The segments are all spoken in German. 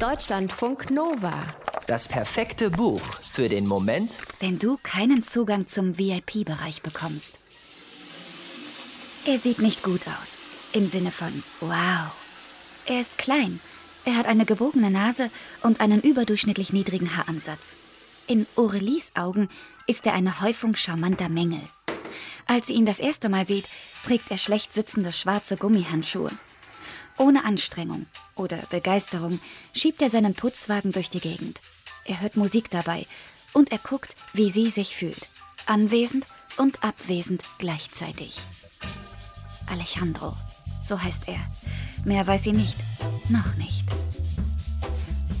Deutschlandfunk Nova. Das perfekte Buch für den Moment, wenn du keinen Zugang zum VIP-Bereich bekommst. Er sieht nicht gut aus. Im Sinne von wow. Er ist klein. Er hat eine gebogene Nase und einen überdurchschnittlich niedrigen Haaransatz. In Aurelies Augen ist er eine Häufung charmanter Mängel. Als sie ihn das erste Mal sieht, trägt er schlecht sitzende schwarze Gummihandschuhe. Ohne Anstrengung oder Begeisterung schiebt er seinen Putzwagen durch die Gegend. Er hört Musik dabei und er guckt, wie sie sich fühlt. Anwesend und abwesend gleichzeitig. Alejandro, so heißt er. Mehr weiß sie nicht. Noch nicht.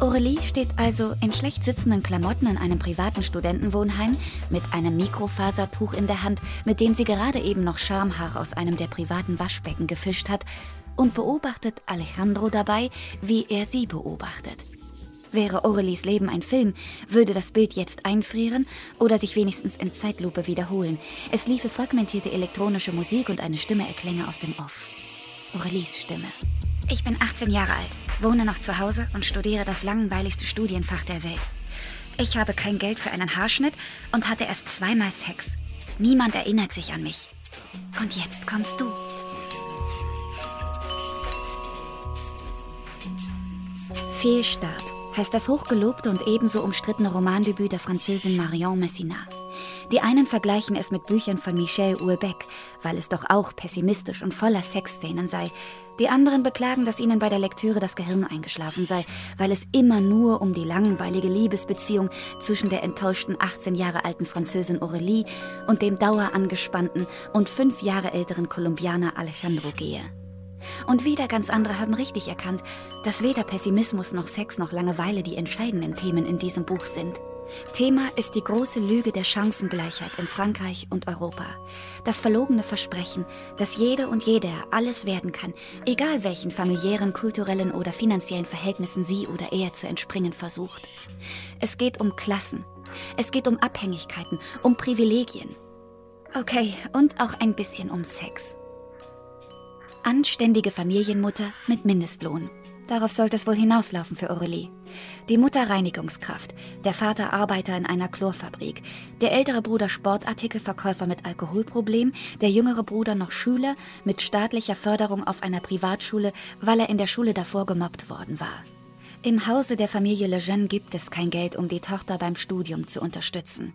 Aurelie steht also in schlecht sitzenden Klamotten in einem privaten Studentenwohnheim mit einem Mikrofasertuch in der Hand, mit dem sie gerade eben noch Schamhaare aus einem der privaten Waschbecken gefischt hat und beobachtet Alejandro dabei, wie er sie beobachtet. Wäre Aurelies Leben ein Film, würde das Bild jetzt einfrieren oder sich wenigstens in Zeitlupe wiederholen. Es liefe fragmentierte elektronische Musik und eine Stimme erklänge aus dem Off. Aurelies Stimme. Ich bin 18 Jahre alt, wohne noch zu Hause und studiere das langweiligste Studienfach der Welt. Ich habe kein Geld für einen Haarschnitt und hatte erst zweimal Sex. Niemand erinnert sich an mich. Und jetzt kommst du. Fehlstart heißt das hochgelobte und ebenso umstrittene Romandebüt der Französin Marion Messina. Die einen vergleichen es mit Büchern von Michel Houellebecq, weil es doch auch pessimistisch und voller Sexszenen sei. Die anderen beklagen, dass ihnen bei der Lektüre das Gehirn eingeschlafen sei, weil es immer nur um die langweilige Liebesbeziehung zwischen der enttäuschten 18 Jahre alten Französin Aurélie und dem dauerangespannten und fünf Jahre älteren Kolumbianer Alejandro gehe. Und wieder ganz andere haben richtig erkannt, dass weder Pessimismus noch Sex noch Langeweile die entscheidenden Themen in diesem Buch sind. Thema ist die große Lüge der Chancengleichheit in Frankreich und Europa. Das verlogene Versprechen, dass jede und jeder alles werden kann, egal welchen familiären, kulturellen oder finanziellen Verhältnissen sie oder er zu entspringen versucht. Es geht um Klassen. Es geht um Abhängigkeiten, um Privilegien. Okay, und auch ein bisschen um Sex. Anständige Familienmutter mit Mindestlohn. Darauf sollte es wohl hinauslaufen für Aurelie. Die Mutter Reinigungskraft, der Vater Arbeiter in einer Chlorfabrik, der ältere Bruder Sportartikelverkäufer mit Alkoholproblem, der jüngere Bruder noch Schüler mit staatlicher Förderung auf einer Privatschule, weil er in der Schule davor gemobbt worden war. Im Hause der Familie Lejeune gibt es kein Geld, um die Tochter beim Studium zu unterstützen.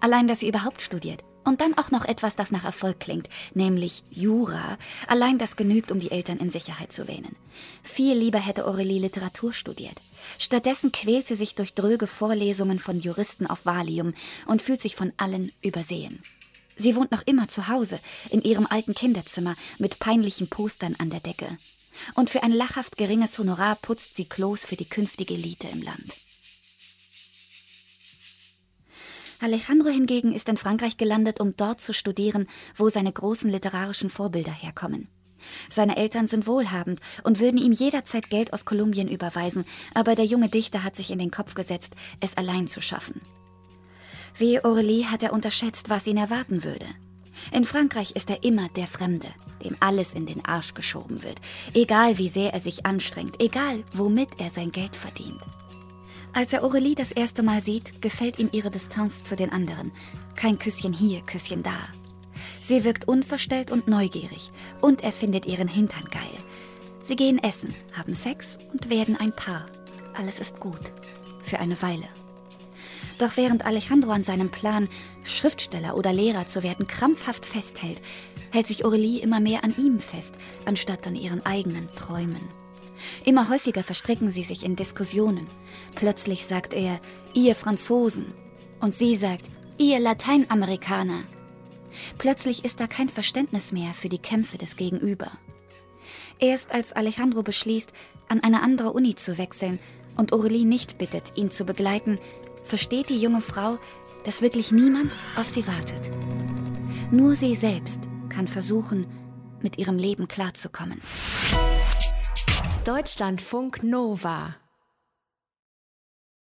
Allein, dass sie überhaupt studiert, und dann auch noch etwas, das nach Erfolg klingt, nämlich Jura. Allein das genügt, um die Eltern in Sicherheit zu wähnen. Viel lieber hätte Aurelie Literatur studiert. Stattdessen quält sie sich durch dröge Vorlesungen von Juristen auf Valium und fühlt sich von allen übersehen. Sie wohnt noch immer zu Hause, in ihrem alten Kinderzimmer, mit peinlichen Postern an der Decke. Und für ein lachhaft geringes Honorar putzt sie Klos für die künftige Elite im Land. Alejandro hingegen ist in Frankreich gelandet, um dort zu studieren, wo seine großen literarischen Vorbilder herkommen. Seine Eltern sind wohlhabend und würden ihm jederzeit Geld aus Kolumbien überweisen, aber der junge Dichter hat sich in den Kopf gesetzt, es allein zu schaffen. Wie Aurelie hat er unterschätzt, was ihn erwarten würde. In Frankreich ist er immer der Fremde, dem alles in den Arsch geschoben wird, egal wie sehr er sich anstrengt, egal womit er sein Geld verdient. Als er Aurelie das erste Mal sieht, gefällt ihm ihre Distanz zu den anderen. Kein Küsschen hier, Küsschen da. Sie wirkt unverstellt und neugierig und er findet ihren Hintern geil. Sie gehen essen, haben Sex und werden ein Paar. Alles ist gut. Für eine Weile. Doch während Alejandro an seinem Plan, Schriftsteller oder Lehrer zu werden, krampfhaft festhält, hält sich Aurelie immer mehr an ihm fest, anstatt an ihren eigenen Träumen. Immer häufiger verstricken sie sich in Diskussionen. Plötzlich sagt er, ihr Franzosen. Und sie sagt, ihr Lateinamerikaner. Plötzlich ist da kein Verständnis mehr für die Kämpfe des Gegenüber. Erst als Alejandro beschließt, an eine andere Uni zu wechseln und Aurelie nicht bittet, ihn zu begleiten, versteht die junge Frau, dass wirklich niemand auf sie wartet. Nur sie selbst kann versuchen, mit ihrem Leben klarzukommen. Deutschlandfunk Nova